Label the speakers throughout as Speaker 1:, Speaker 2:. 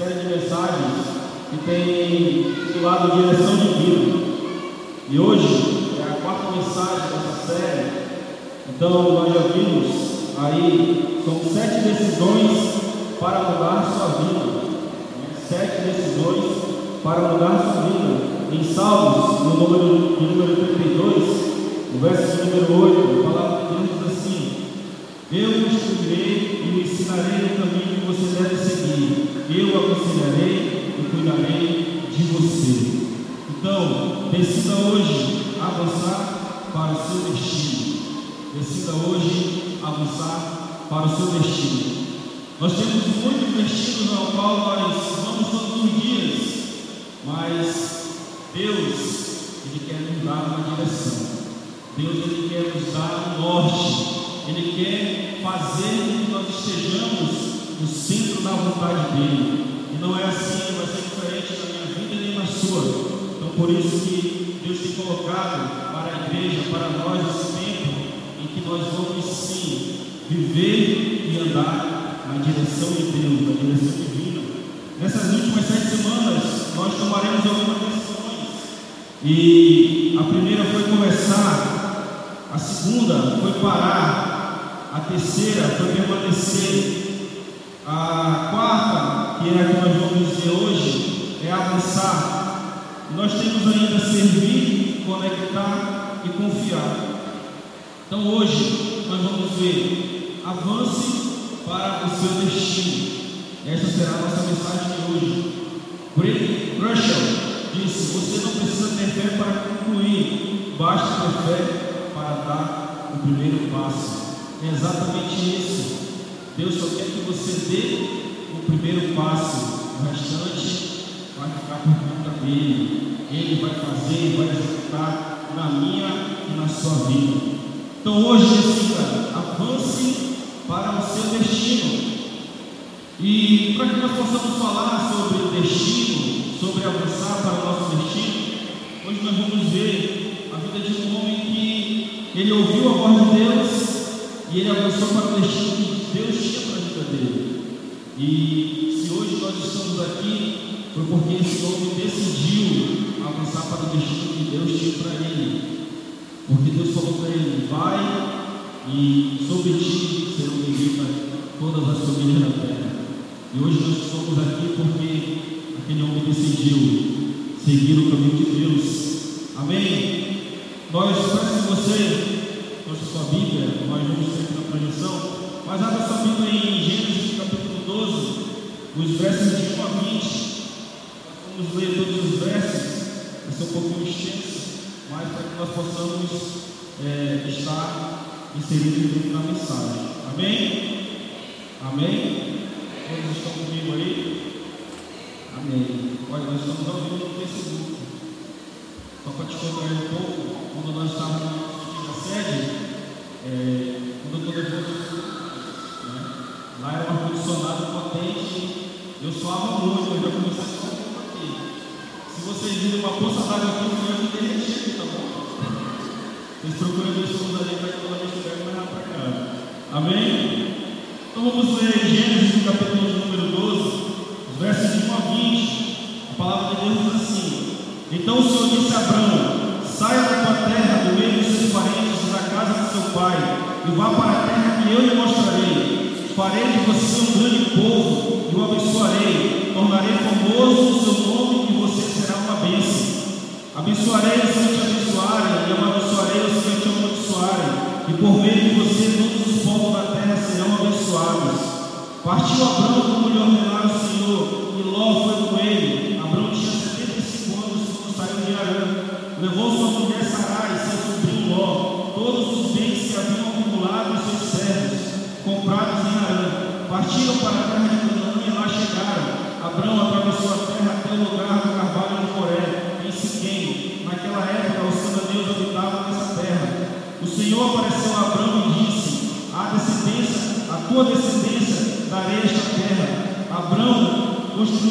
Speaker 1: série de mensagens que tem titulado Direção Divina. E hoje é a quarta mensagem dessa série. Então nós já vimos aí, são sete decisões para mudar sua vida. Sete decisões para mudar sua vida. Em Salmos, no número, no número 32, no verso número 8, a palavra de Deus Eu o instruirei e o ensinarei o caminho que você deve seguir. Eu aconselharei e cuidarei de você. Então, decida hoje avançar para o seu destino. Decida hoje avançar para o seu destino. Nós temos muitos destinos ao qual nós vamos todos os dias, mas Deus, Ele quer nos dar uma direção. Deus, Ele quer nos dar um norte. Ele quer fazer que nós estejamos no centro da vontade dEle. E não é assim, vai ser diferente na minha vida nem na sua. Então, por isso que Deus tem colocado para a igreja, para nós, esse tempo em que nós vamos sim viver e andar na direção de Deus, na direção divina. Nessas últimas sete semanas, nós tomaremos algumas decisões. E a primeira foi começar, a segunda foi parar, a terceira foi permanecer, a quarta, que é a que nós vamos dizer hoje, é avançar. Nós temos ainda servir, conectar e confiar. Então hoje nós vamos ver avance para o seu destino. Essa será a nossa mensagem de hoje. Brady Russell disse: Você não precisa ter fé para concluir, basta ter fé para dar o primeiro passo. É exatamente isso. Deus só quer que você dê o primeiro passo, o restante vai ficar por conta dele. Ele vai fazer, vai executar na minha e na sua vida. Então hoje decida, avance para o seu destino. E para que nós possamos falar sobre destino, sobre avançar para o nosso destino, hoje nós vamos ver a vida de um homem que ele ouviu a voz de Deus e ele avançou para o destino que Deus tinha para a vida dele. E se hoje nós estamos aqui, foi porque esse homem decidiu avançar para o destino que Deus tinha para ele. Porque Deus falou para ele: vai e sobre ti serão benditas todas as famílias da terra. E hoje nós estamos aqui porque aquele homem decidiu seguir o caminho de Deus. Amém? Nós, peço você sua Bíblia, nós vamos sempre na projeção, mas abra sua Bíblia em Gênesis capítulo 12, os versos de 1 a 20. Vamos ler todos os versos, vai ser um pouquinho extenso, mas para que nós possamos é, estar inseridos da mensagem. Amém? Amém? Todos estão comigo aí? Amém. Olha, nós estamos ao vivo no Facebook. Só para te contar um pouco, quando nós estávamos sede, é, quando eu estou depois, né, lá era um ar-condicionado potente, eu suava muito, eu já comecei a suar aqui. Se vocês virem uma poça d'água aqui, eu derreter aqui, tá bom? Vocês procuram ver esposa ali para que ela estiver mais para cá. Amém? Então vamos ler Gênesis, capítulo número 12, os versos de 1 a 20. A palavra de Deus diz assim: Então o Senhor disse a Abraão: Saia da tua terra, do meio dos seus parentes casa de seu pai e vá para a terra que eu lhe mostrarei. Farei de você um grande povo e o abençoarei. Tornarei famoso o seu nome e você será uma bênção. Abençoarei os que te abençoarem e amaldiçoarei os que te amaldiçoarem. E por meio de você todos os povos da terra serão abençoados. Partiu Abraão como lhe ordenara o Senhor e Ló foi com ele.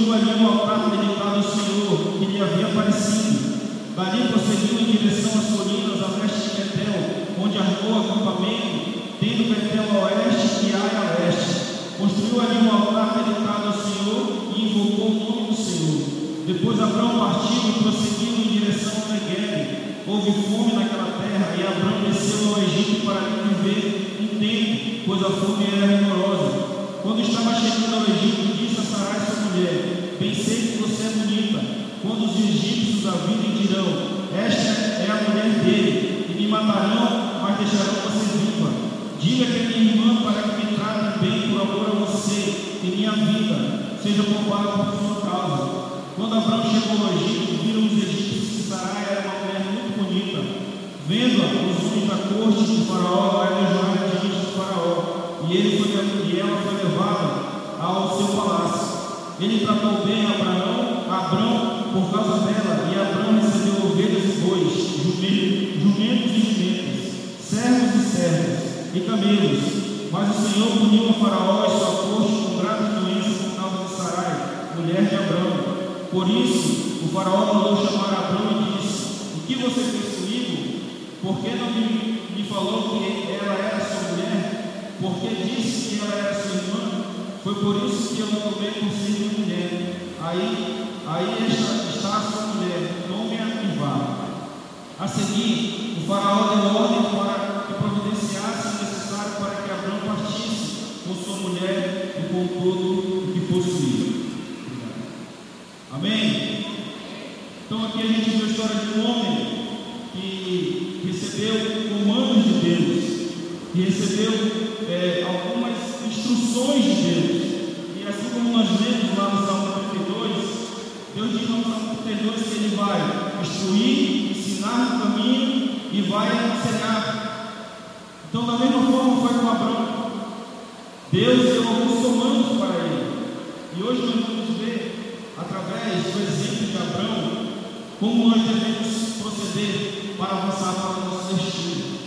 Speaker 1: surgiu ali um altar dedicado ao Senhor que lhe havia aparecido. Dali prosseguiu em direção às colinas, a leste de Betel, onde armou o acampamento, tendo Betel a oeste e Ai a leste. Construiu ali um altar dedicado ao Senhor e invocou o nome do Senhor. Depois Abraão partiu e prosseguiu em direção a Negev. Houve fome naquela terra e Abraão desceu ao Egito para viver um tempo, pois a fome era rigorosa. Quando estava chegando ao Egito, disse a Sarai, sua mulher: egípcios a virem, dirão: Esta é a mulher dele, e me matarão, mas deixarão você viva. Diga que é minha irmã para que me trate bem por amor a você, e minha vida seja poupada por sua causa. Quando Abraão chegou ao Egito, viram os egípcios que Sarai era uma mulher muito bonita. Vendo-a, os homens da corte de Faraó a elogiaram diante de Faraó, e, ele foi, e ela foi levada ao seu palácio. Ele tratou bem Abraão, Abraão por causa dela, e Abraão recebeu ovelhas e bois, jumentos, jumentos e jumentas, servos e servos, e camelos. Mas o Senhor puniu a Faraó e sua corte com grave doença por causa de Sarai, mulher de Abraão. Por isso, o faraó mandou chamar Abraão e disse: O que você fez comigo? Por que não me, me falou que ela era sua mulher? Por que disse que ela era sua irmã? Foi por isso que eu não tomei por ser minha mulher. Aí, aí está, está sua mulher, tome-a e vá. A seguir, o faraó com tudo o que possuía. Amém? Então aqui a gente viu a história de um homem que recebeu comandos de Deus, que recebeu é, algumas instruções de Deus. E assim como nós lemos lá no Salmo 32, Deus diz no Salmo 32 que ele vai instruir, ensinar no caminho e vai aconselhar. Então, da mesma forma foi com Abraão. Deus deu alguns comandos para ele. E hoje nós vamos ver, através do exemplo de Abraão, como nós devemos proceder para avançar para o nosso destino.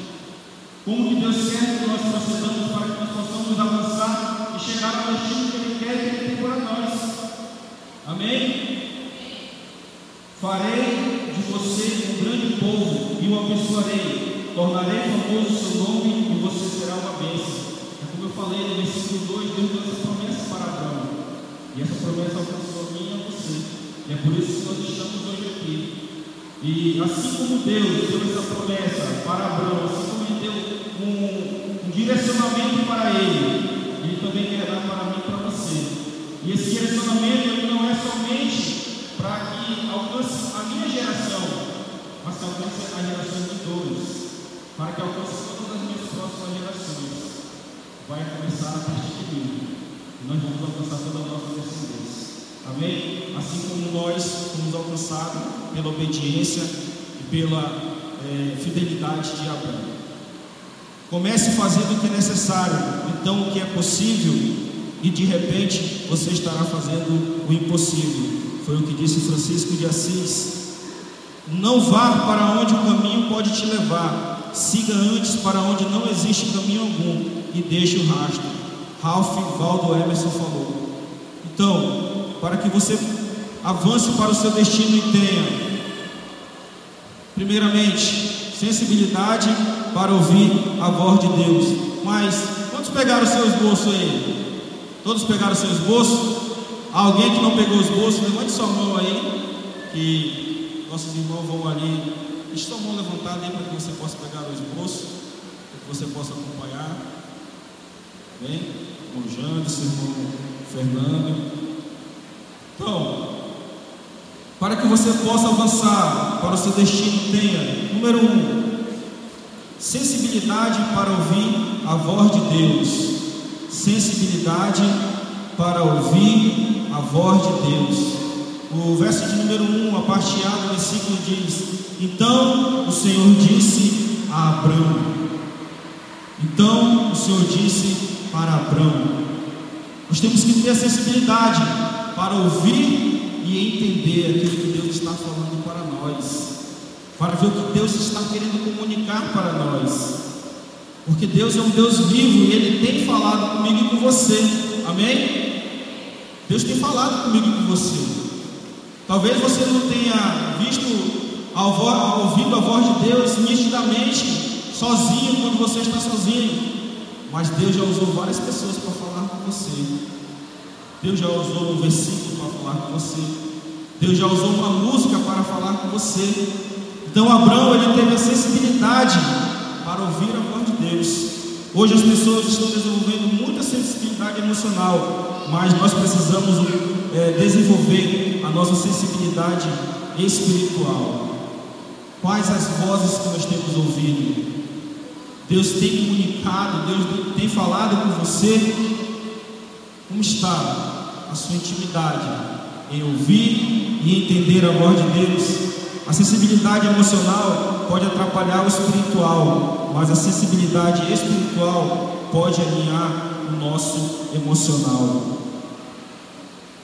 Speaker 1: Como que Deus quer que nós procedamos para que nós possamos avançar e chegar ao destino que Ele quer que Ele tem para nós. Amém? Farei de você um grande povo e o abençoarei. Tornarei famoso o seu nome e você será uma bênção. Como eu falei no versículo 2, Deus deu essa promessa para Abraão. E essa promessa alcançou a mim e a você. E é por isso que nós estamos hoje aqui. E assim como Deus deu essa promessa para Abraão, assim como Ele deu um, um direcionamento para ele, Ele também quer dar para mim e para você. E esse direcionamento não é somente para que alcance a minha geração, mas que alcance a geração de todos, para que alcance todas as minhas próximas gerações. Vai começar a partir de mim. Nós vamos alcançar toda a nossa descendência. Amém? Assim como nós fomos alcançados pela obediência e pela é, fidelidade de Abraão. Comece fazendo o que é necessário, então o que é possível, e de repente você estará fazendo o impossível. Foi o que disse Francisco de Assis. Não vá para onde o caminho pode te levar, siga antes para onde não existe caminho algum e deixe o rastro. Ralph Waldo Emerson falou. Então, para que você avance para o seu destino e tenha, primeiramente, sensibilidade para ouvir a voz de Deus. Mas, quantos pegaram o seu esboço aí? Todos pegaram o seu esboço? Alguém que não pegou o esboço, levante sua mão aí, que nossos irmãos vão ali. Sua mão levantada aí para que você possa pegar o esboço, para que você possa acompanhar. Bem, irmão Jandes, Fernando. Então, para que você possa avançar para o seu destino, tenha, número um, sensibilidade para ouvir a voz de Deus. Sensibilidade para ouvir a voz de Deus. O verso de número 1, a parte A do versículo diz: Então o Senhor disse a Abraão. Então o Senhor disse para Abraão. Nós temos que ter a sensibilidade para ouvir e entender aquilo que Deus está falando para nós, para ver o que Deus está querendo comunicar para nós, porque Deus é um Deus vivo e Ele tem falado comigo e com você, amém? Deus tem falado comigo e com você. Talvez você não tenha visto, ouvido a voz de Deus nitidamente, sozinho, quando você está sozinho, mas Deus já usou várias pessoas para falar com você. Deus já usou um versículo para falar com você. Deus já usou uma música para falar com você. Então Abraão ele teve a sensibilidade para ouvir a voz de Deus. Hoje as pessoas estão desenvolvendo muita sensibilidade emocional, mas nós precisamos é, desenvolver a nossa sensibilidade espiritual. Quais as vozes que nós temos ouvido? Deus tem comunicado, Deus tem falado com você? Como está a sua intimidade em ouvir e entender a voz de Deus? A sensibilidade emocional pode atrapalhar o espiritual, mas a sensibilidade espiritual pode alinhar o nosso emocional.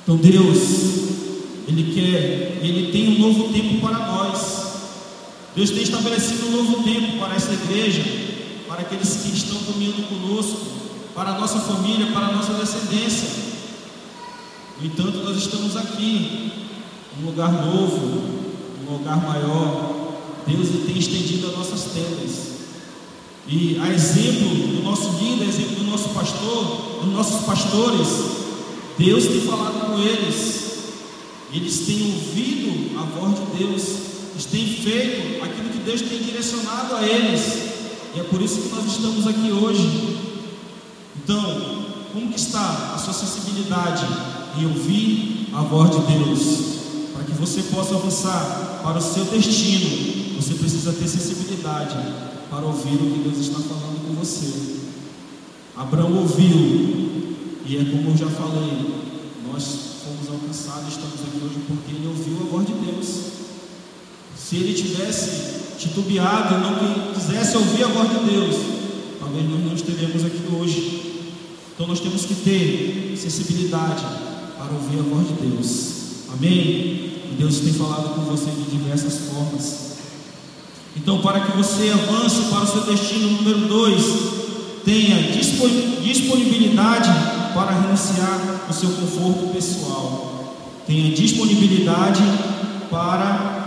Speaker 1: Então Deus, Ele quer, Ele tem um novo tempo para nós. Deus tem estabelecido um novo tempo para essa igreja, para aqueles que estão caminhando conosco, para a nossa família, para a nossa descendência. No entanto, nós estamos aqui, num lugar novo, num lugar maior. Deus tem estendido as nossas tendas. E a exemplo do nosso líder, a exemplo do nosso pastor, dos nossos pastores, Deus tem falado com eles. Eles têm ouvido a voz de Deus, eles têm feito aquilo que Deus tem direcionado a eles. E é por isso que nós estamos aqui hoje. Então, como está a sua sensibilidade em ouvir a voz de Deus? Para que você possa avançar para o seu destino, você precisa ter sensibilidade para ouvir o que Deus está falando com você. Abraão ouviu, e é como eu já falei, nós fomos alcançados, estamos aqui hoje porque ele ouviu a voz de Deus. Se ele tivesse titubeado e não quisesse ouvir a voz de Deus, talvez nós não estaríamos aqui hoje. Então nós temos que ter sensibilidade para ouvir a voz de Deus. Amém? Deus tem falado com você de diversas formas. Então, para que você avance para o seu destino número dois, tenha disponibilidade para renunciar o seu conforto pessoal. Tenha disponibilidade para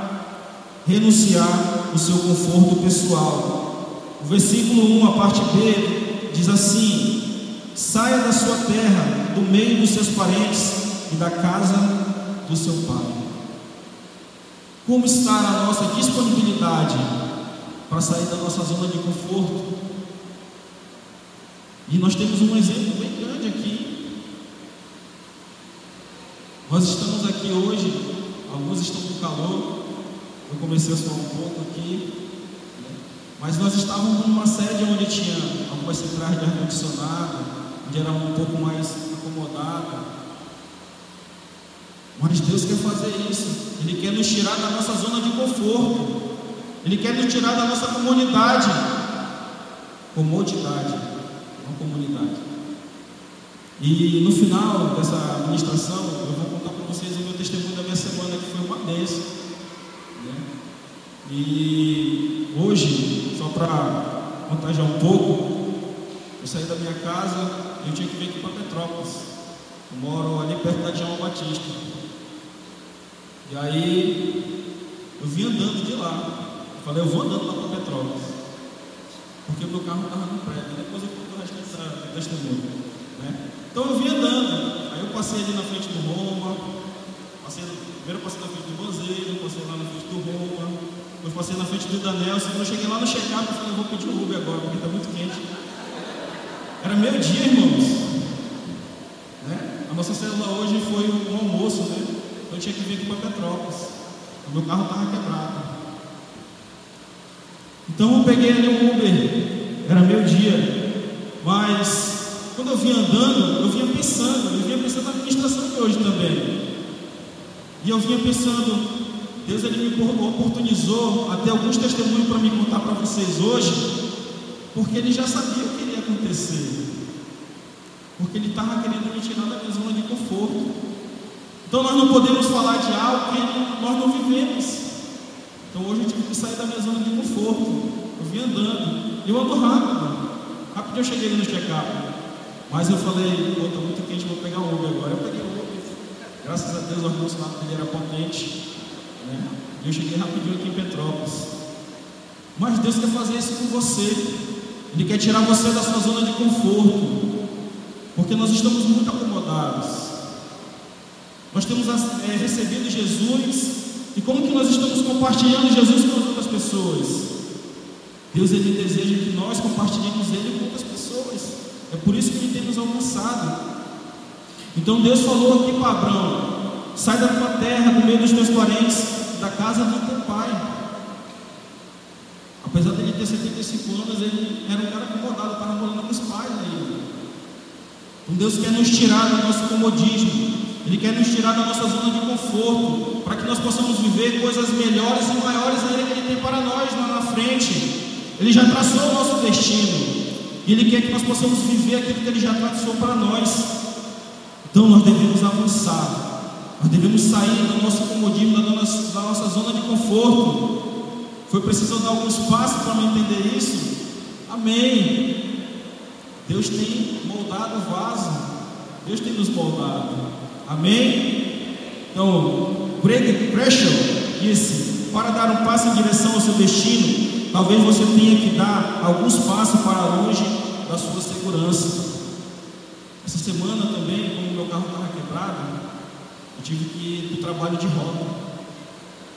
Speaker 1: renunciar o seu conforto pessoal. O versículo 1, a parte B, diz assim: Saia da sua terra, do meio dos seus parentes e da casa do seu pai. Como está a nossa disponibilidade para sair da nossa zona de conforto? E nós temos um exemplo bem grande aqui. Nós estamos aqui hoje, alguns estão com calor, eu comecei a suar um pouco aqui, né? mas nós estávamos numa sede onde tinha algumas centrais de ar-condicionado, onde era um pouco mais acomodado. Mas Deus quer fazer isso. Ele quer nos tirar da nossa zona de conforto. Ele quer nos tirar da nossa comunidade. Comodidade, uma comunidade. E no final dessa ministração, eu vou contar para vocês o meu testemunho da minha semana, que foi uma bênção. Né? E hoje, só para contar já um pouco, eu saí da minha casa e eu tinha que vir aqui para Petrópolis. Eu moro ali perto da João Batista. E aí eu vim andando de lá. Eu falei, eu vou andando lá para Petrópolis. Porque o meu carro estava no prédio. Depois eu conto o resto dessa testemunho. Né? Então eu vim andando. Aí eu passei ali na frente do Roma. Passei, primeiro passei na frente do Banzeiro, passei lá na frente do Roma. Depois passei na frente do Daniel. Quando eu cheguei lá no check-up, eu falei, vou pedir um Uber agora, porque está muito quente. Era meio dia, irmãos. Né? A nossa célula hoje foi um almoço, né? eu tinha que vir aqui para Petrópolis. O meu carro estava quebrado. Então eu peguei ali um Uber, era meu dia. Mas quando eu vinha andando, eu vinha pensando, eu vinha pensando na administração de hoje também. E eu vinha pensando, Deus ele me oportunizou até alguns testemunhos para me contar para vocês hoje, porque ele já sabia o que iria acontecer. Porque ele estava querendo me tirar da minha zona de conforto. Então nós não podemos falar de algo que nós não vivemos. Então hoje eu tive que sair da minha zona de conforto. Eu vim andando. Eu ando rápido. Rápido eu cheguei no check-up. Mas eu falei, pô, está muito quente, vou pegar o Uber agora. Eu peguei. Graças a Deus o ar-condicionado dele era potente. Né? E eu cheguei rapidinho aqui em Petrópolis. Mas Deus quer fazer isso com você. Ele quer tirar você da sua zona de conforto. Porque nós estamos muito acomodados. Nós temos é, recebido Jesus E como que nós estamos compartilhando Jesus com as outras pessoas? Deus ele deseja que nós compartilhemos ele com outras pessoas. É por isso que ele tem nos alcançado. Então Deus falou aqui para Abraão: sai da tua terra, do meio dos teus parentes, da casa do teu pai. Apesar dele ter 75 anos, ele era um cara acomodado, estava morando com os pais ainda. Então Deus quer nos tirar do nosso comodismo, Ele quer nos tirar da nossa zona de conforto, para que nós possamos viver coisas melhores e maiores ainda que Ele tem para nós lá na frente. Ele já traçou o nosso destino, e Ele quer que nós possamos viver aquilo que Ele já traçou para nós. Então nós devemos avançar, nós devemos sair do nosso comodismo, da nossa, da nossa zona de conforto. Foi preciso dar alguns passos para me entender isso? Amém. Deus tem moldado o vaso, Deus tem nos moldado. Amém? Então, Greg Pressure disse: para dar um passo em direção ao seu destino, talvez você tenha que dar alguns passos para longe da sua segurança. Essa semana também, como meu carro estava quebrado, eu tive que ir para o trabalho de rota.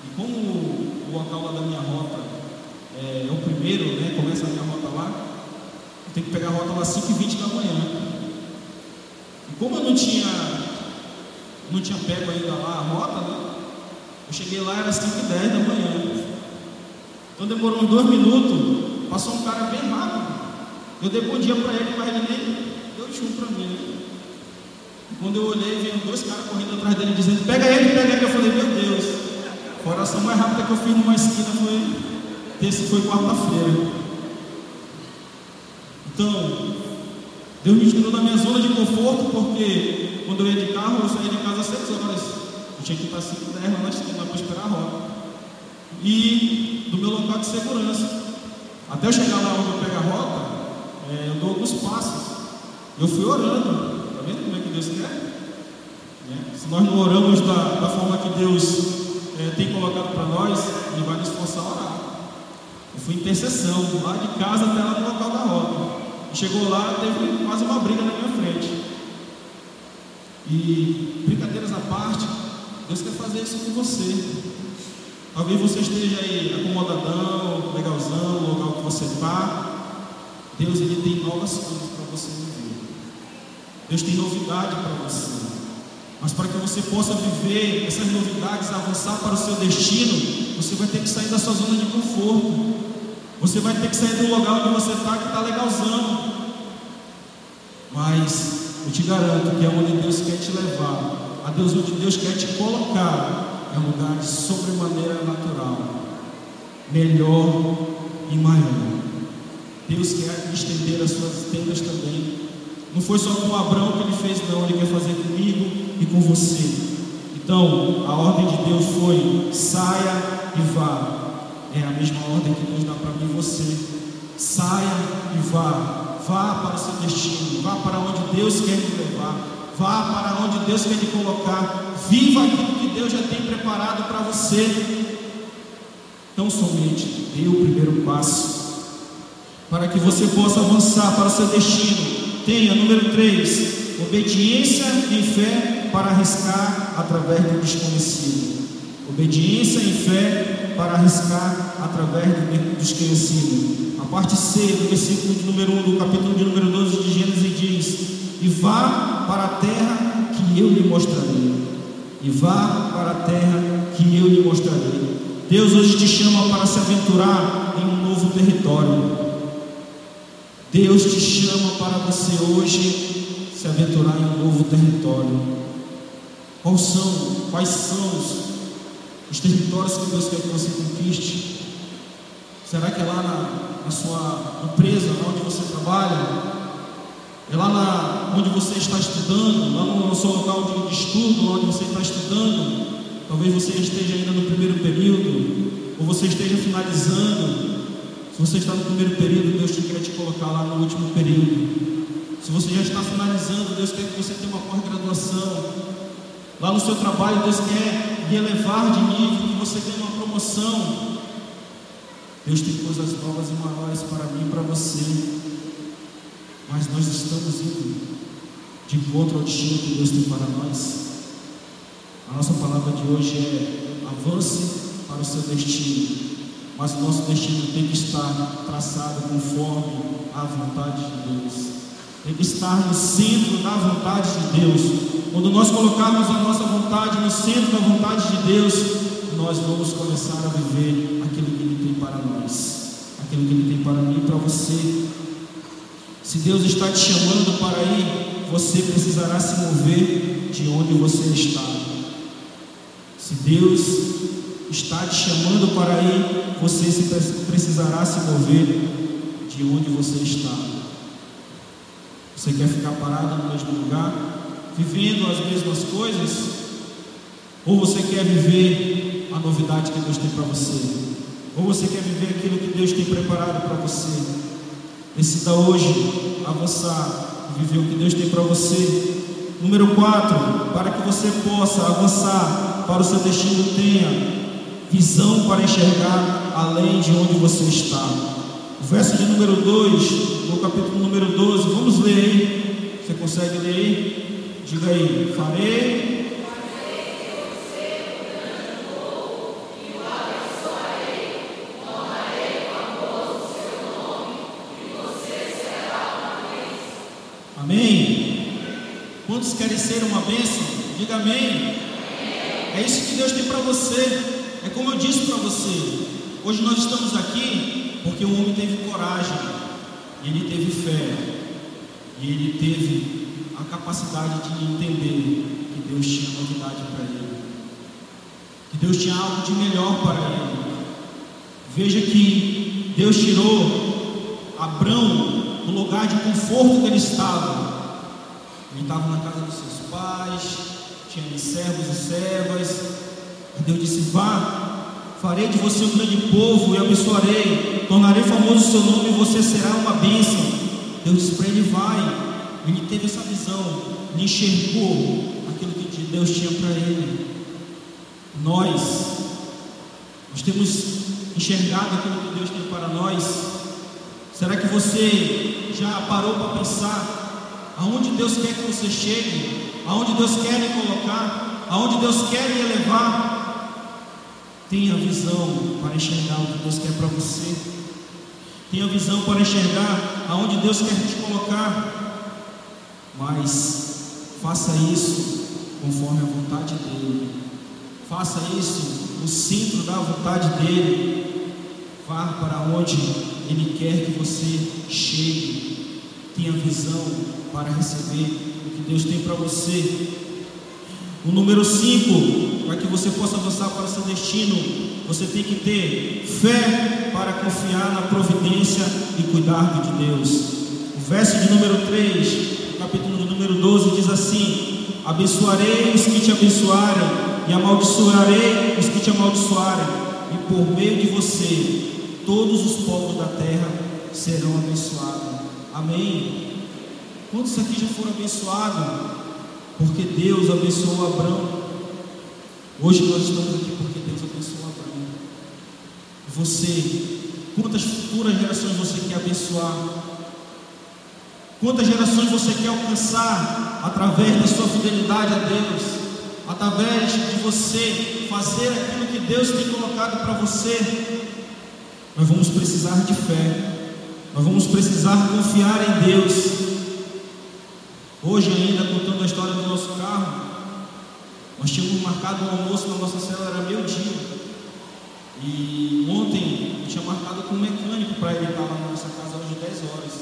Speaker 1: E como o local lá da minha rota é, é o primeiro, né, começa a minha rota lá, eu tenho que pegar a rota lá às 5h20 da manhã. E como eu não tinha, não tinha pego ainda lá a rota, né, eu cheguei lá, era 5h10 da manhã. Então demorou uns dois minutos, passou um cara bem rápido. Eu dei bom dia para ele, mas ele nem deu para mim. Quando eu olhei, veio dois caras correndo atrás dele dizendo: Pega ele, pega ele. Eu falei: Meu Deus, a oração mais rápida que eu fiz numa esquina foi. Esse foi quarta-feira. Então, Deus me tirou da minha zona de conforto, porque quando eu ia de carro, eu saía de casa às 6 horas. Eu tinha que estar 5 10 lá na esquina para esperar a rota. E do meu local de segurança. Até eu chegar lá onde eu pego a rota, é, eu dou alguns passos. Eu fui orando. Está vendo como é que Deus quer? É. Se nós não oramos da, da forma que Deus é, tem colocado para nós, Ele vai nos forçar a orar. Eu fui intercessão, lá de casa até lá no local da rota. chegou lá, teve quase uma briga na minha frente. E brincadeiras à parte, Deus quer fazer isso com você. Talvez você esteja aí acomodadão, legalzão, no local que você está. Deus ele tem novas coisas para você. Deus tem novidade para você. Mas para que você possa viver essas novidades, avançar para o seu destino, você vai ter que sair da sua zona de conforto. Você vai ter que sair do lugar onde você está, que está legalzão. Mas eu te garanto que é onde Deus quer te levar, a Deus onde Deus quer te colocar, é um lugar de sobremaneira natural, melhor e maior. Deus quer estender as suas tendas também não foi só com Abraão que ele fez, não, ele quer fazer comigo e com você. Então, a ordem de Deus foi: saia e vá. É a mesma ordem que Deus dá para mim e você. Saia e vá. Vá para o seu destino. Vá para onde Deus quer te levar. Vá para onde Deus quer te colocar. Viva aquilo que Deus já tem preparado para você. Então, somente dê o primeiro passo para que você possa avançar para o seu destino Tenha, número 3, obediência e fé para arriscar através do desconhecido. Obediência e fé para arriscar através do desconhecido. A parte C do versículo de número 1 do capítulo de número 12 de Gênesis diz: E vá para a terra que eu lhe mostrarei. E vá para a terra que eu lhe mostrarei. Deus hoje te chama para se aventurar em um novo território. Deus te chama para você hoje se aventurar em um novo território. Quais são, quais são os, os territórios que Deus quer que você conquiste? Será que é lá na, na sua empresa, lá onde você trabalha? É lá na, onde você está estudando, lá no, no seu local de, estudo, onde você está estudando? Talvez você esteja ainda no primeiro período, ou você esteja finalizando, se você está no primeiro período, Deus quer te colocar lá no último período. Se você já está finalizando, Deus quer que você tenha uma pós-graduação. Lá no seu trabalho, Deus quer elevar de nível, que você tenha uma promoção. Deus tem coisas novas e maiores para mim e para você. Mas nós estamos indo de encontro ao destino que Deus tem para nós. A nossa palavra de hoje é
Speaker 2: avance para o seu destino. Mas o nosso destino tem que estar traçado conforme a vontade de Deus. Tem que estar no centro da vontade de Deus. Quando nós colocarmos a nossa vontade no centro da vontade de Deus, nós vamos começar a viver aquilo que Ele tem para nós, aquilo que Ele tem para mim e para você. Se Deus está te chamando para ir, você precisará se mover de onde você está. Se Deus está te chamando para ir, você precisará se mover de onde você está. Você quer ficar parado no mesmo lugar, vivendo as mesmas coisas? Ou você quer viver a novidade que Deus tem para você? Ou você quer viver aquilo que Deus tem preparado para você? Decida hoje avançar, viver o que Deus tem para você. Número 4, para que você possa avançar para o seu destino, tenha visão para enxergar além de onde você está. O verso de número 2, no capítulo número 12, vamos ler aí. Você consegue ler aí? Diga aí, farei Amém? Quantos querem ser uma bênção? Diga amém. É isso que Deus tem para você. É como eu disse para você. Hoje nós estamos aqui porque o homem teve coragem, ele teve fé, e ele teve a capacidade de entender que Deus tinha novidade para ele, que Deus tinha algo de melhor para ele. Veja que Deus tirou Abraão no lugar de conforto que ele estava. Ele estava na casa dos seus pais, tinha servos e servas. E Deus disse: Vá, farei de você um grande povo e abençoarei, tornarei famoso o seu nome e você será uma bênção. Deus disse para ele: Vai. Ele teve essa visão, ele enxergou aquilo que Deus tinha para ele. Nós, nós temos enxergado aquilo que Deus tem para nós. Será que você já parou para pensar aonde Deus quer que você chegue? Aonde Deus quer lhe colocar? Aonde Deus quer lhe elevar? Tenha visão para enxergar o que Deus quer para você. Tenha visão para enxergar aonde Deus quer te colocar. Mas faça isso conforme a vontade dEle. Faça isso no centro da vontade dEle. Vá para onde Ele quer que você chegue. Tenha visão para receber o que Deus tem para você. O número 5, para que você possa avançar para seu destino, você tem que ter fé para confiar na providência e cuidado de Deus. O verso de número 3, capítulo de número 12, diz assim: Abençoarei os que te abençoarem, e amaldiçoarei os que te amaldiçoarem, e por meio de você todos os povos da terra serão abençoados. Amém? Quantos aqui já foram abençoados? Porque Deus abençoou Abraão. Hoje nós estamos aqui porque Deus abençoou Abraão. Você, quantas futuras gerações você quer abençoar? Quantas gerações você quer alcançar através da sua fidelidade a Deus? Através de você fazer aquilo que Deus tem colocado para você? Nós vamos precisar de fé. Nós vamos precisar confiar em Deus. Hoje ainda contando a história do nosso carro, nós tínhamos marcado um almoço na nossa célula, era meio dia. E ontem eu tinha marcado com um mecânico para ele estar lá na nossa casa hoje 10 horas.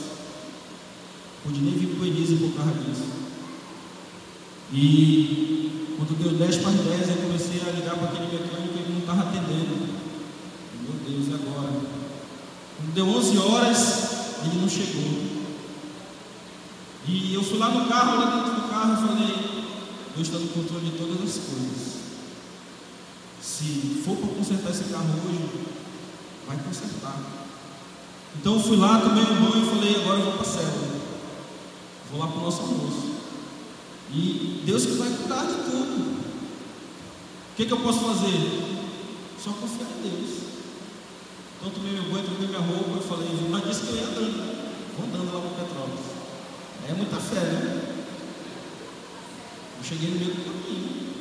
Speaker 2: Pude nem vir para o Elise por causa disso. E quando deu 10 para as 10, eu comecei a ligar para aquele mecânico e ele não estava atendendo. Meu Deus, e agora? Quando deu 11 horas, ele não chegou. E eu fui lá no carro, lá dentro do carro, e falei: Deus está no controle de todas as coisas. Se for para consertar esse carro hoje, vai consertar. Então eu fui lá, tomei um banho e falei: agora eu vou para a célula. Vou lá para o nosso almoço. E Deus que vai cuidar de tudo. O que, que eu posso fazer? Só confiar em Deus. Então tomei meu banho, tomei minha roupa, eu falei, mas disse que eu ia andando. Vou andando lá para Petrópolis. É muita fé, né? Eu cheguei no meio do caminho.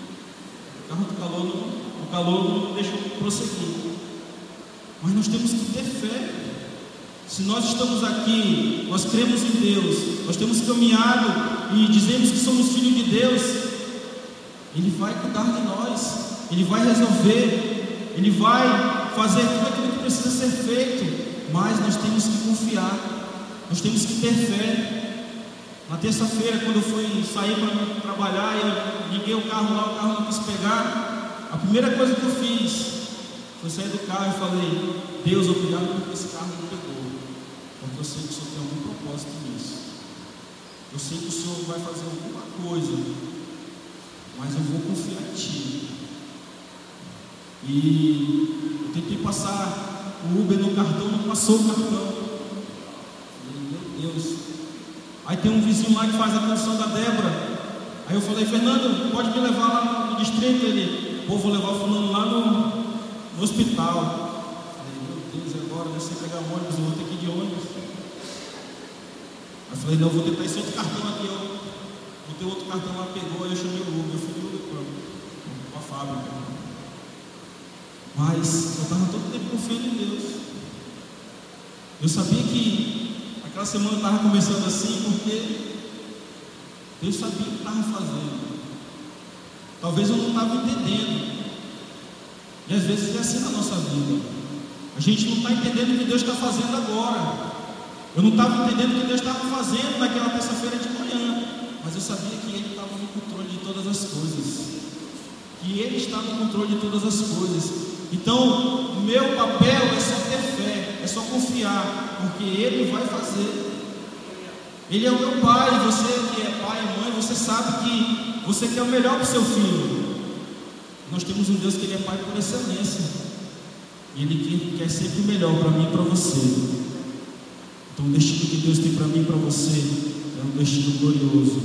Speaker 2: O carro do calor não, o calor não deixou prosseguir. Mas nós temos que ter fé. Se nós estamos aqui, nós cremos em Deus, nós temos caminhado e dizemos que somos filhos de Deus, Ele vai cuidar de nós, Ele vai resolver, Ele vai fazer tudo aquilo que precisa ser feito, mas nós temos que confiar, nós temos que ter fé. Na terça-feira, quando eu fui sair para trabalhar, eu liguei o carro lá, o carro não quis pegar. A primeira coisa que eu fiz foi sair do carro e falei: Deus, obrigado porque esse carro não pegou. Porque eu sei que o Senhor tem algum propósito nisso. Eu sei que o Senhor vai fazer alguma coisa, mas eu vou confiar em Ti. E eu tentei passar o Uber no cartão, não passou o cartão. Falei, meu Deus. Aí tem um vizinho lá que faz a canção da Débora. Aí eu falei, Fernando, pode me levar lá no distrito? Ele, pô, vou levar o fulano lá no, no hospital. Deus, agora eu sei pegar ônibus, eu vou ter que ir de ônibus. Aí eu falei, não, vou tentar esse outro cartão aqui, ó. Vou ter outro cartão lá, pegou, aí eu chamei o Uber, eu fui Uber para a fábrica. Mas eu estava todo tempo confiando em Deus. Eu sabia que aquela semana eu estava começando assim porque Deus sabia o que estava fazendo. Talvez eu não estava entendendo. E às vezes é assim na nossa vida. A gente não está entendendo o que Deus está fazendo agora. Eu não estava entendendo o que Deus estava fazendo naquela terça-feira de manhã, mas eu sabia que Ele estava no controle de todas as coisas. Que Ele está no controle de todas as coisas. Então, meu papel é só ter fé, é só confiar, porque Ele vai fazer. Ele é o meu pai, você que é pai e mãe, você sabe que você quer o melhor para o seu filho. Nós temos um Deus que Ele é pai por excelência. E Ele quer sempre o melhor para mim e para você. Então, o destino que Deus tem para mim e para você é um destino glorioso.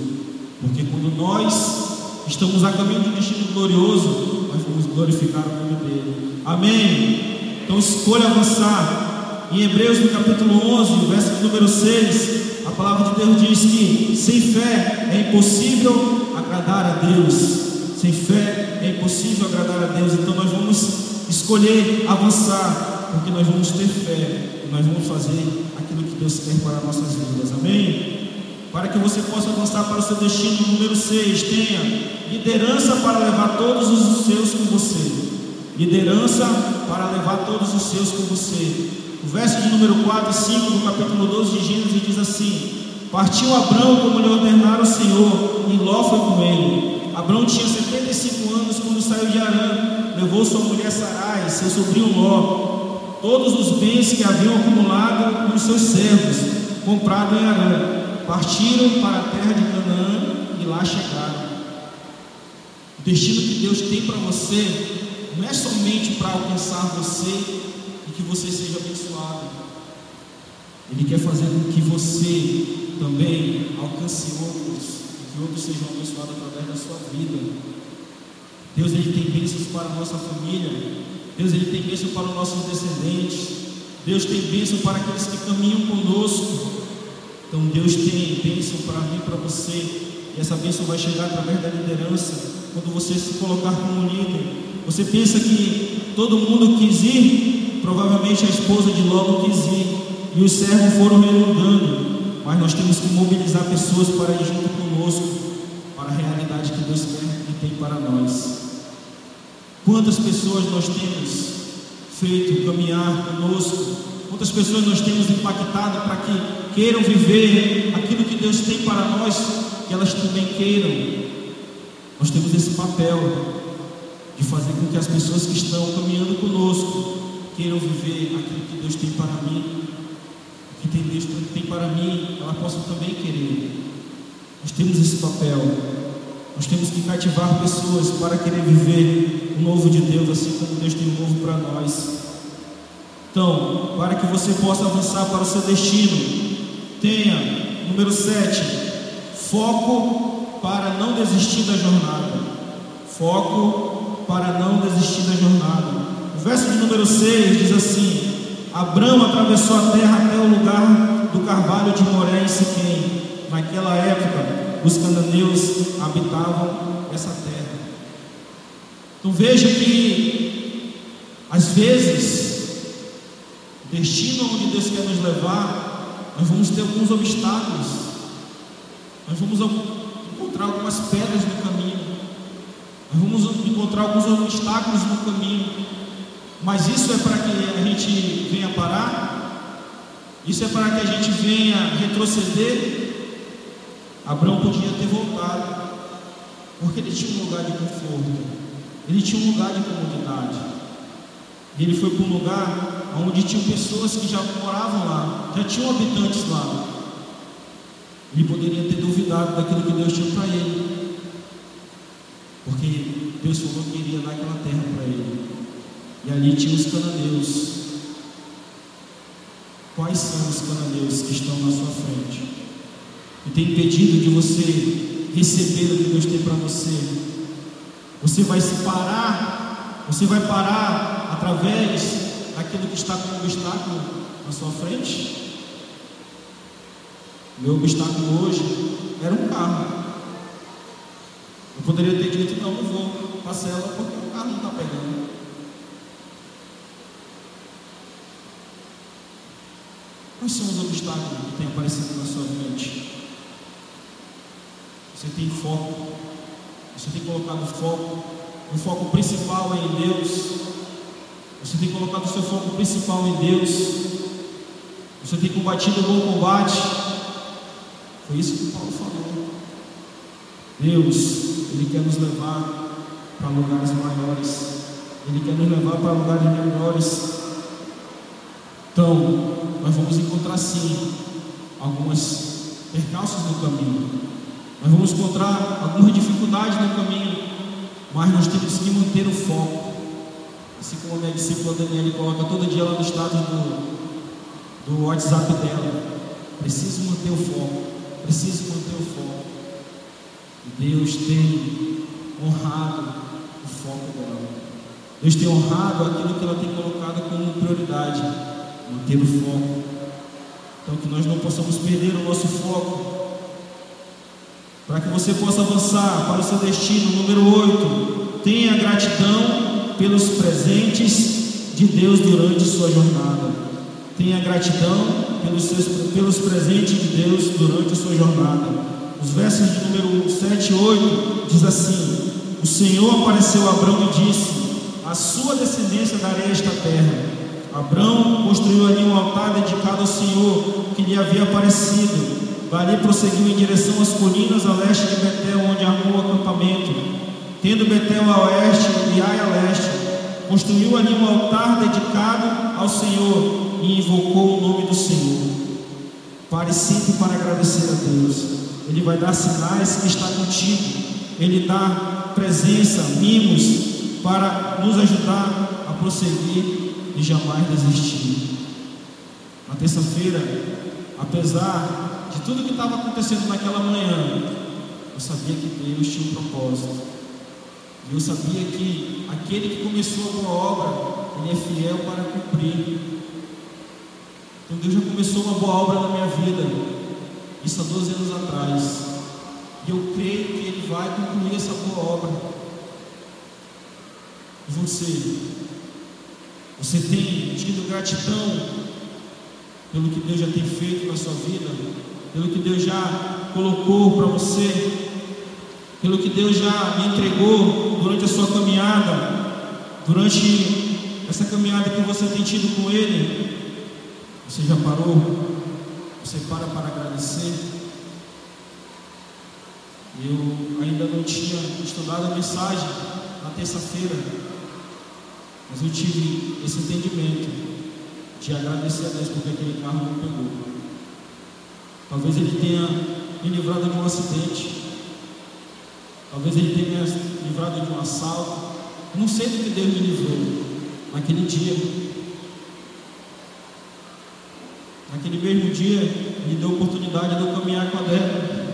Speaker 2: Porque quando nós estamos a caminho de um destino glorioso, nós vamos glorificar o nome dele. Amém? Então, escolha avançar. Em Hebreus, no capítulo 11, verso número 6, a palavra de Deus diz que sem fé é impossível agradar a Deus. Sem fé é impossível agradar a Deus. Então, nós vamos escolher avançar, porque nós vamos ter fé e nós vamos fazer aquilo que Deus quer para nossas vidas. Amém? Para que você possa avançar para o seu destino, número 6, tenha liderança para levar todos os seus com você. Liderança para levar todos os seus com você. O verso de número 4 e 5 do capítulo 12 de Gênesis diz assim: Partiu Abraão como lhe ordenara o Senhor, e Ló foi com ele. Abraão tinha 75 anos quando saiu de Arã levou sua mulher Sarai, seu sobrinho Ló, todos os bens que haviam acumulado com os seus servos, comprado em Arã, partiram para a terra de Canaã e lá chegaram. O destino que Deus tem para você não é somente para alcançar você e que você seja abençoado. Ele quer fazer com que você também alcance outros, e que outros sejam abençoados através da sua vida. Deus ele tem bênçãos para a nossa família. Deus ele tem bênção para os nossos descendentes. Deus tem bênção para aqueles que caminham conosco. Então Deus tem bênção para mim, para você. E essa bênção vai chegar através da liderança. Quando você se colocar como líder, você pensa que todo mundo quis ir, provavelmente a esposa de logo quis ir, e os servos foram relutando. Mas nós temos que mobilizar pessoas para ir junto conosco, para a realidade que Deus quer e tem para nós. Quantas pessoas nós temos feito caminhar conosco? Quantas pessoas nós temos impactado para que queiram viver aquilo que Deus tem para nós, que elas também queiram? Nós temos esse papel de fazer com que as pessoas que estão caminhando conosco queiram viver aquilo que Deus tem para mim, o que Deus tem para mim, ela possa também querer. Nós temos esse papel. Nós temos que cativar pessoas para querer viver o novo de Deus, assim como Deus tem um novo para nós. Então, para que você possa avançar para o seu destino, tenha, número 7, foco para não desistir da jornada. Foco para não desistir da jornada. O verso de número 6 diz assim: Abraão atravessou a terra até o lugar do carvalho de Moré em Siquém. Naquela época, os cananeus habitavam essa terra. Então veja que, às vezes, destino onde Deus quer nos levar, nós vamos ter alguns obstáculos, nós vamos encontrar algumas pedras no caminho, nós vamos encontrar alguns obstáculos no caminho, mas isso é para que a gente venha parar, isso é para que a gente venha retroceder. Abraão podia ter voltado, porque ele tinha um lugar de conforto. Ele tinha um lugar de comodidade. E ele foi para um lugar onde tinham pessoas que já moravam lá, já tinham habitantes lá. Ele poderia ter duvidado daquilo que Deus tinha para ele. Porque Deus falou que iria dar aquela terra para ele. E ali tinha os cananeus. Quais são os cananeus que estão na sua frente? E tem impedido de você receber o que Deus tem para você. Você vai se parar, você vai parar através daquilo que está como obstáculo na sua frente. Meu obstáculo hoje era um carro. Eu poderia ter dito, não, não vou parcela porque o carro não está pegando. Quais são os obstáculos que têm aparecido na sua mente? Você tem foco você tem colocado foco, o foco principal é em Deus. Você tem colocado o seu foco principal em Deus. Você tem combatido o bom combate. Foi isso que Paulo falou. Deus, Ele quer nos levar para lugares maiores. Ele quer nos levar para lugares melhores. Então, nós vamos encontrar sim algumas percalços no caminho. Nós vamos encontrar algumas dificuldades no caminho, mas nós temos que manter o foco. Assim como a minha discípula Daniela coloca todo dia lá no status do, do WhatsApp dela. Preciso manter o foco. Preciso manter o foco. Deus tem honrado o foco dela. Deus tem honrado aquilo que ela tem colocado como prioridade. Manter o foco. Então que nós não possamos perder o nosso foco para que você possa avançar para o seu destino. Número 8. Tenha gratidão pelos presentes de Deus durante sua jornada. Tenha gratidão pelos, seus, pelos presentes de Deus durante sua jornada. Os versos de número 7 e 8 diz assim: O Senhor apareceu a Abraão e disse: A sua descendência darei esta terra. Abraão construiu ali um altar dedicado ao Senhor que lhe havia aparecido Dali prosseguiu em direção às colinas a leste de Betel, onde armou o acampamento. Tendo Betel a oeste e Ai a leste, construiu ali um altar dedicado ao Senhor e invocou o nome do Senhor. Pare sempre para agradecer a Deus. Ele vai dar sinais que está contigo. Ele dá presença, mimos para nos ajudar a prosseguir e jamais desistir. Na terça-feira, apesar de tudo que estava acontecendo naquela manhã, eu sabia que Deus tinha um propósito. E eu sabia que aquele que começou a boa obra, ele é fiel para cumprir. Então Deus já começou uma boa obra na minha vida, isso há 12 anos atrás. E eu creio que Ele vai concluir essa boa obra. E você? Você tem tido gratidão pelo que Deus já tem feito na sua vida? pelo que Deus já colocou para você, pelo que Deus já me entregou durante a sua caminhada, durante essa caminhada que você tem tido com Ele. Você já parou? Você para para agradecer? Eu ainda não tinha estudado a mensagem na terça-feira, mas eu tive esse entendimento de agradecer a Deus porque aquele carro não pegou. Talvez ele tenha me livrado de um acidente. Talvez ele tenha livrado de um assalto. Não sei do que Deus me livrou naquele dia. Naquele mesmo dia, me deu a oportunidade de eu caminhar com a Débora.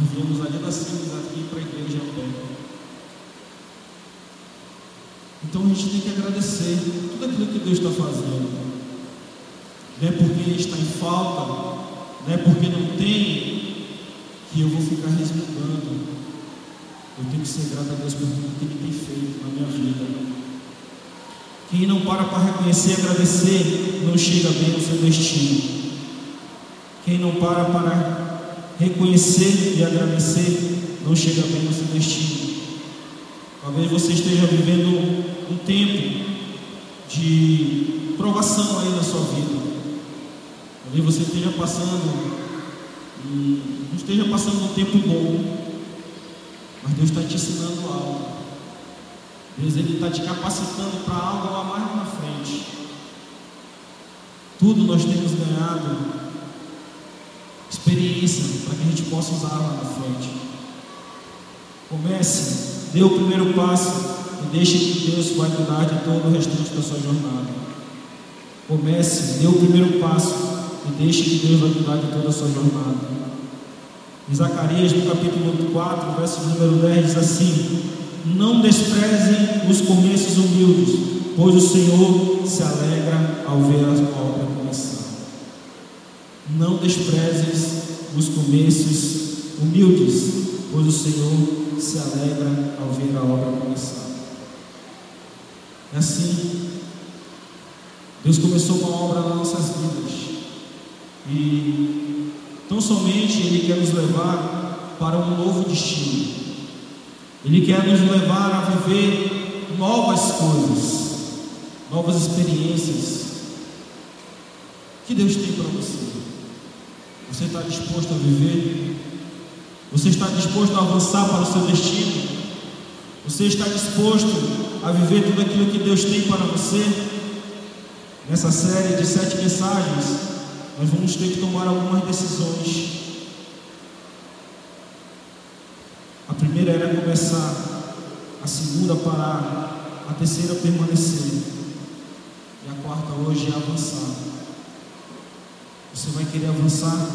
Speaker 2: Nós viemos ali das Simples aqui para a igreja a pé. Então a gente tem que agradecer tudo aquilo que Deus está fazendo não é porque está em falta, não é porque não tem, que eu vou ficar resmungando. Eu tenho que ser grato a Deus por tudo que Ele tem feito na minha vida. Quem não para para reconhecer e agradecer, não chega bem ao seu destino. Quem não para para reconhecer e agradecer, não chega bem ao seu destino. Talvez você esteja vivendo um tempo de provação aí na sua vida. Talvez você esteja passando, não esteja passando um tempo bom, mas Deus está te ensinando algo. Deus ele está te capacitando para algo lá mais na frente. Tudo nós temos ganhado experiência para que a gente possa usar lá na frente. Comece, dê o primeiro passo e deixe que Deus vai cuidar de todo o restante da sua jornada. Comece, dê o primeiro passo e deixe que Deus vai cuidar de toda a sua jornada. Em Zacarias, no capítulo 4, verso número 10, diz assim: Não desprezem os começos humildes, pois o Senhor se alegra ao ver a obra começar. Não desprezes os começos humildes, pois o Senhor se alegra ao ver a obra começar. É assim, Deus começou uma obra nas nossas vidas. E tão somente Ele quer nos levar para um novo destino. Ele quer nos levar a viver novas coisas, novas experiências. que Deus tem para você? Você está disposto a viver? Você está disposto a avançar para o seu destino? Você está disposto a viver tudo aquilo que Deus tem para você? Nessa série de sete mensagens, nós vamos ter que tomar algumas decisões. A primeira era começar, a segunda parar, a terceira permanecer, e a quarta hoje é avançar. Você vai querer avançar?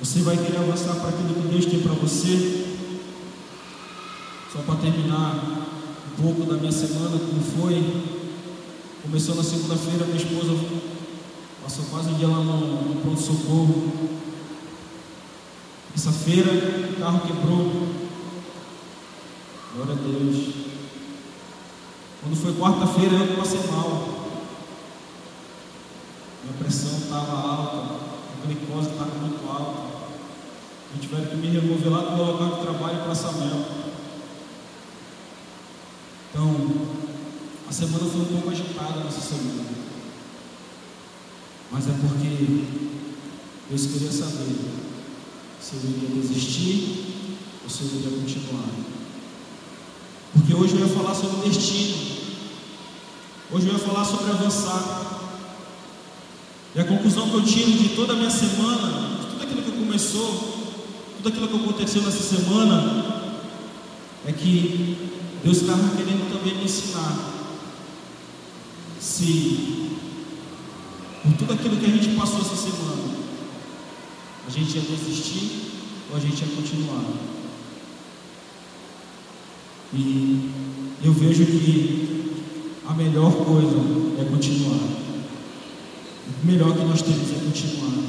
Speaker 2: Você vai querer avançar para aquilo que Deus tem para você? Só para terminar um pouco da minha semana, como foi. Começou na segunda-feira, minha esposa passou quase um dia lá no, no pronto-socorro. Terça-feira, o carro quebrou. Glória a Deus. Quando foi quarta-feira, eu passei mal. Minha pressão estava alta, a glicose estava muito alta. Eu tiveram que me remover lá do meu local de trabalho para Samuel. Então, a semana foi um pouco agitada nessa semana. Mas é porque Deus queria saber se eu iria desistir ou se eu iria continuar. Porque hoje eu ia falar sobre destino. Hoje eu ia falar sobre avançar. E a conclusão que eu tiro de toda a minha semana, de tudo aquilo que começou, tudo aquilo que aconteceu nessa semana, é que Deus estava querendo também me ensinar se por tudo aquilo que a gente passou essa semana, a gente ia desistir ou a gente ia continuar. E eu vejo que a melhor coisa é continuar. O melhor que nós temos é continuar.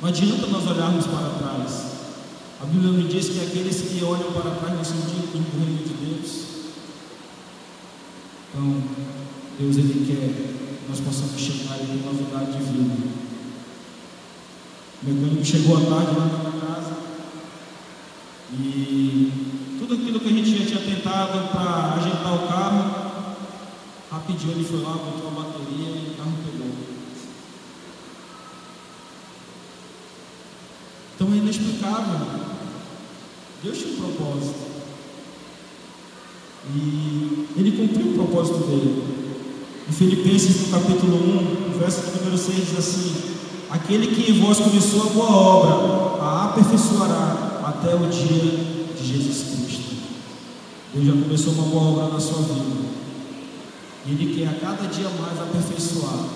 Speaker 2: Não adianta nós olharmos para trás. A Bíblia nos diz que aqueles que olham para trás não são dignos do reino de Deus. Então, Deus ele quer que nós possamos chegar em novidade de vida. O mecânico chegou à tarde lá na minha casa e tudo aquilo que a gente já tinha tentado para ajeitar o carro, rapidinho ele foi lá, botou a bateria e o carro pegou. Então é inexplicável. Deus tinha um propósito. E ele cumpriu o propósito dele. Em Filipenses, no capítulo 1, verso número 6, diz assim: Aquele que em vós começou a boa obra, a aperfeiçoará até o dia de Jesus Cristo. Deus já começou uma boa obra na sua vida. E Ele quer a cada dia mais aperfeiçoar.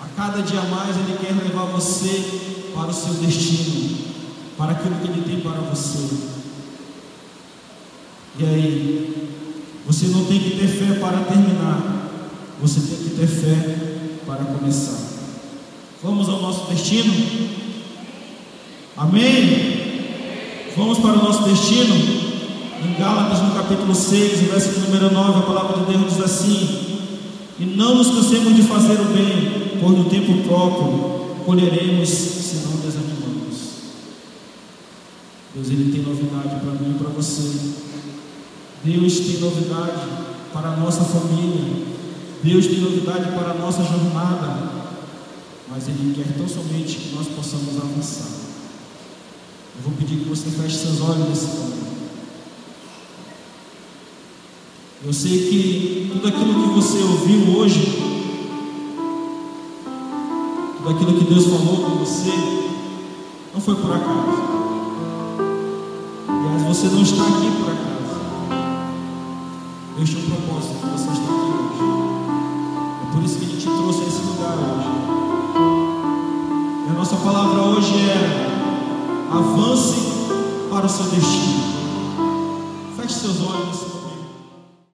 Speaker 2: A cada dia mais Ele quer levar você para o seu destino, para aquilo que Ele tem para você. E aí, você não tem que ter fé para terminar, você tem que ter fé para começar. Vamos ao nosso destino? Amém? Vamos para o nosso destino? Em Gálatas, no capítulo 6, verso número 9, a palavra de Deus diz assim: E não nos cansemos de fazer o bem, pois no tempo próprio colheremos se não desanimamos. Deus, Ele tem novidade para mim e para você. Deus tem novidade para a nossa família. Deus tem novidade para a nossa jornada. Mas Ele quer tão somente que nós possamos avançar. Eu vou pedir que você feche seus olhos nesse momento. Eu sei que tudo aquilo que você ouviu hoje, tudo aquilo que Deus falou com você, não foi por acaso. Aliás, você não está aqui por acaso. Deus tinha um propósito que você está aqui E a nossa palavra hoje é avance para o seu destino. Feche seus olhos.